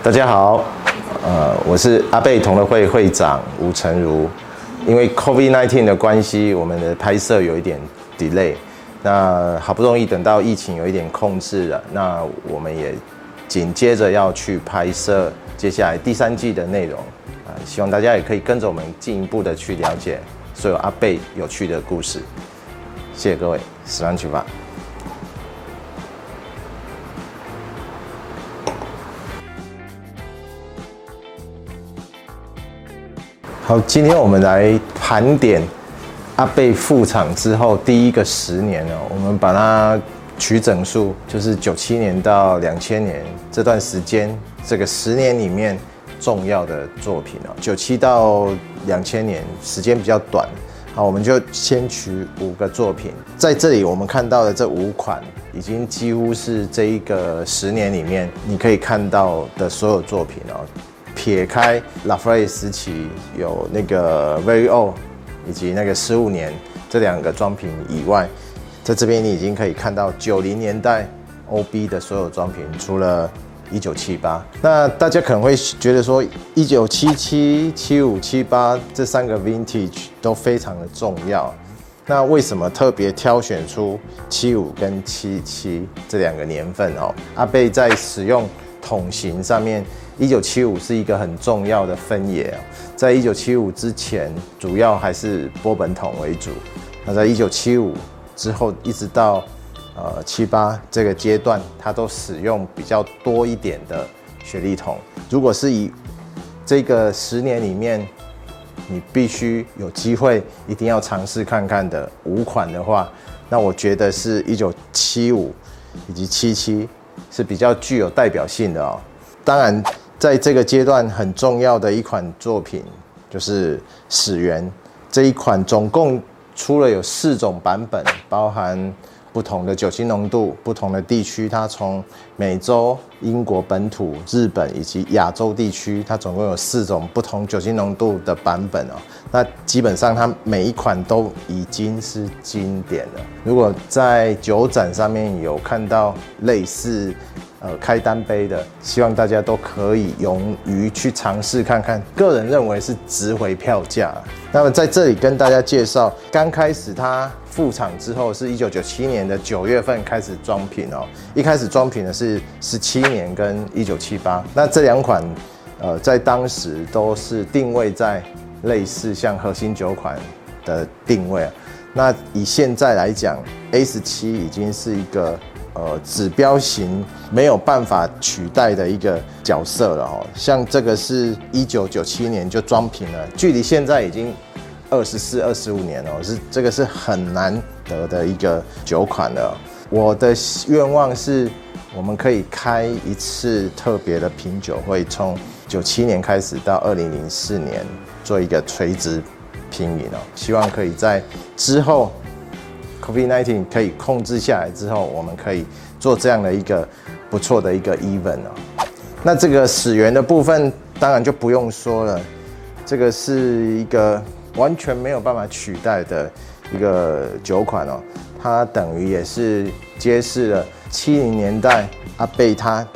大家好，呃，我是阿贝同乐会会长吴成儒。因为 COVID-19 的关系，我们的拍摄有一点 delay。那好不容易等到疫情有一点控制了，那我们也紧接着要去拍摄接下来第三季的内容啊，希望大家也可以跟着我们进一步的去了解所有阿贝有趣的故事。谢谢各位，十万去吧。好，今天我们来盘点阿贝复场之后第一个十年哦，我们把它取整数，就是九七年到两千年这段时间，这个十年里面重要的作品哦，九七到两千年时间比较短，好，我们就先取五个作品，在这里我们看到的这五款，已经几乎是这一个十年里面你可以看到的所有作品哦。撇开拉弗雷时期有那个 Very Old 以及那个十五年这两个装瓶以外，在这边你已经可以看到九零年代 OB 的所有装瓶，除了一九七八。那大家可能会觉得说，一九七七、七五、七八这三个 Vintage 都非常的重要。那为什么特别挑选出七五跟七七这两个年份哦？阿贝在使用桶型上面。一九七五是一个很重要的分野，在一九七五之前，主要还是波本桶为主。那在一九七五之后，一直到呃七八这个阶段，它都使用比较多一点的雪莉桶。如果是以这个十年里面，你必须有机会一定要尝试看看的五款的话，那我觉得是一九七五以及七七是比较具有代表性的哦。当然。在这个阶段很重要的一款作品就是始源这一款，总共出了有四种版本，包含不同的酒精浓度、不同的地区，它从美洲、英国本土、日本以及亚洲地区，它总共有四种不同酒精浓度的版本哦。那基本上它每一款都已经是经典了。如果在酒展上面有看到类似。呃，开单杯的，希望大家都可以勇于去尝试看看。个人认为是值回票价。那么在这里跟大家介绍，刚开始它复厂之后，是一九九七年的九月份开始装瓶哦。一开始装瓶的是十七年跟一九七八，那这两款，呃，在当时都是定位在类似像核心酒款的定位啊。那以现在来讲，A 十七已经是一个。呃，指标型没有办法取代的一个角色了哦。像这个是一九九七年就装瓶了，距离现在已经二十四、二十五年了，是这个是很难得的一个酒款了。我的愿望是，我们可以开一次特别的品酒会，从九七年开始到二零零四年做一个垂直品饮哦，希望可以在之后。COVID-19 可以控制下来之后，我们可以做这样的一个不错的一个 event 哦。那这个始源的部分当然就不用说了，这个是一个完全没有办法取代的一个酒款哦。它等于也是揭示了七零年代阿贝他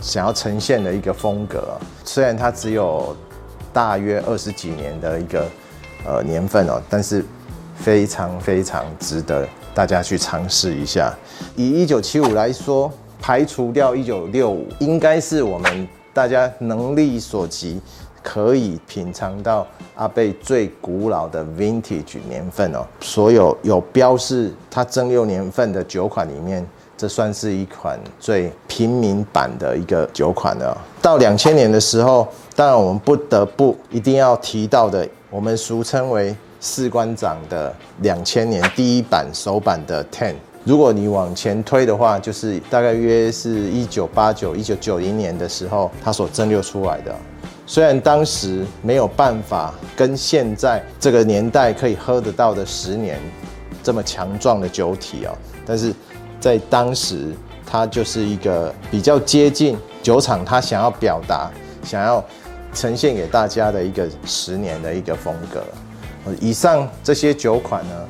想要呈现的一个风格。虽然它只有大约二十几年的一个呃年份哦，但是。非常非常值得大家去尝试一下。以一九七五来说，排除掉一九六五，应该是我们大家能力所及可以品尝到阿贝最古老的 Vintage 年份哦。所有有标示它蒸馏年份的酒款里面，这算是一款最平民版的一个酒款了。到两千年的时候，当然我们不得不一定要提到的，我们俗称为。士官长的两千年第一版首版的 Ten，如果你往前推的话，就是大概约是一九八九、一九九零年的时候，它所蒸馏出来的。虽然当时没有办法跟现在这个年代可以喝得到的十年这么强壮的酒体哦，但是在当时，它就是一个比较接近酒厂它想要表达、想要呈现给大家的一个十年的一个风格。以上这些酒款呢，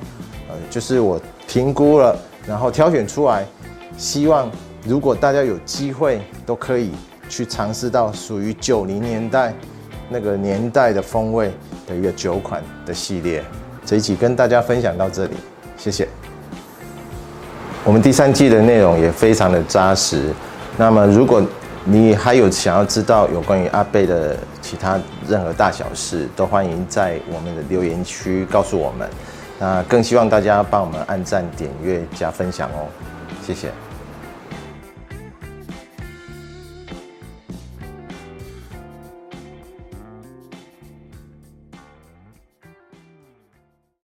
呃，就是我评估了，然后挑选出来，希望如果大家有机会都可以去尝试到属于九零年代那个年代的风味的一个酒款的系列。这一集跟大家分享到这里，谢谢。我们第三季的内容也非常的扎实。那么，如果你还有想要知道有关于阿贝的其他任何大小事，都欢迎在我们的留言区告诉我们。那更希望大家帮我们按赞、点阅、加分享哦，谢谢。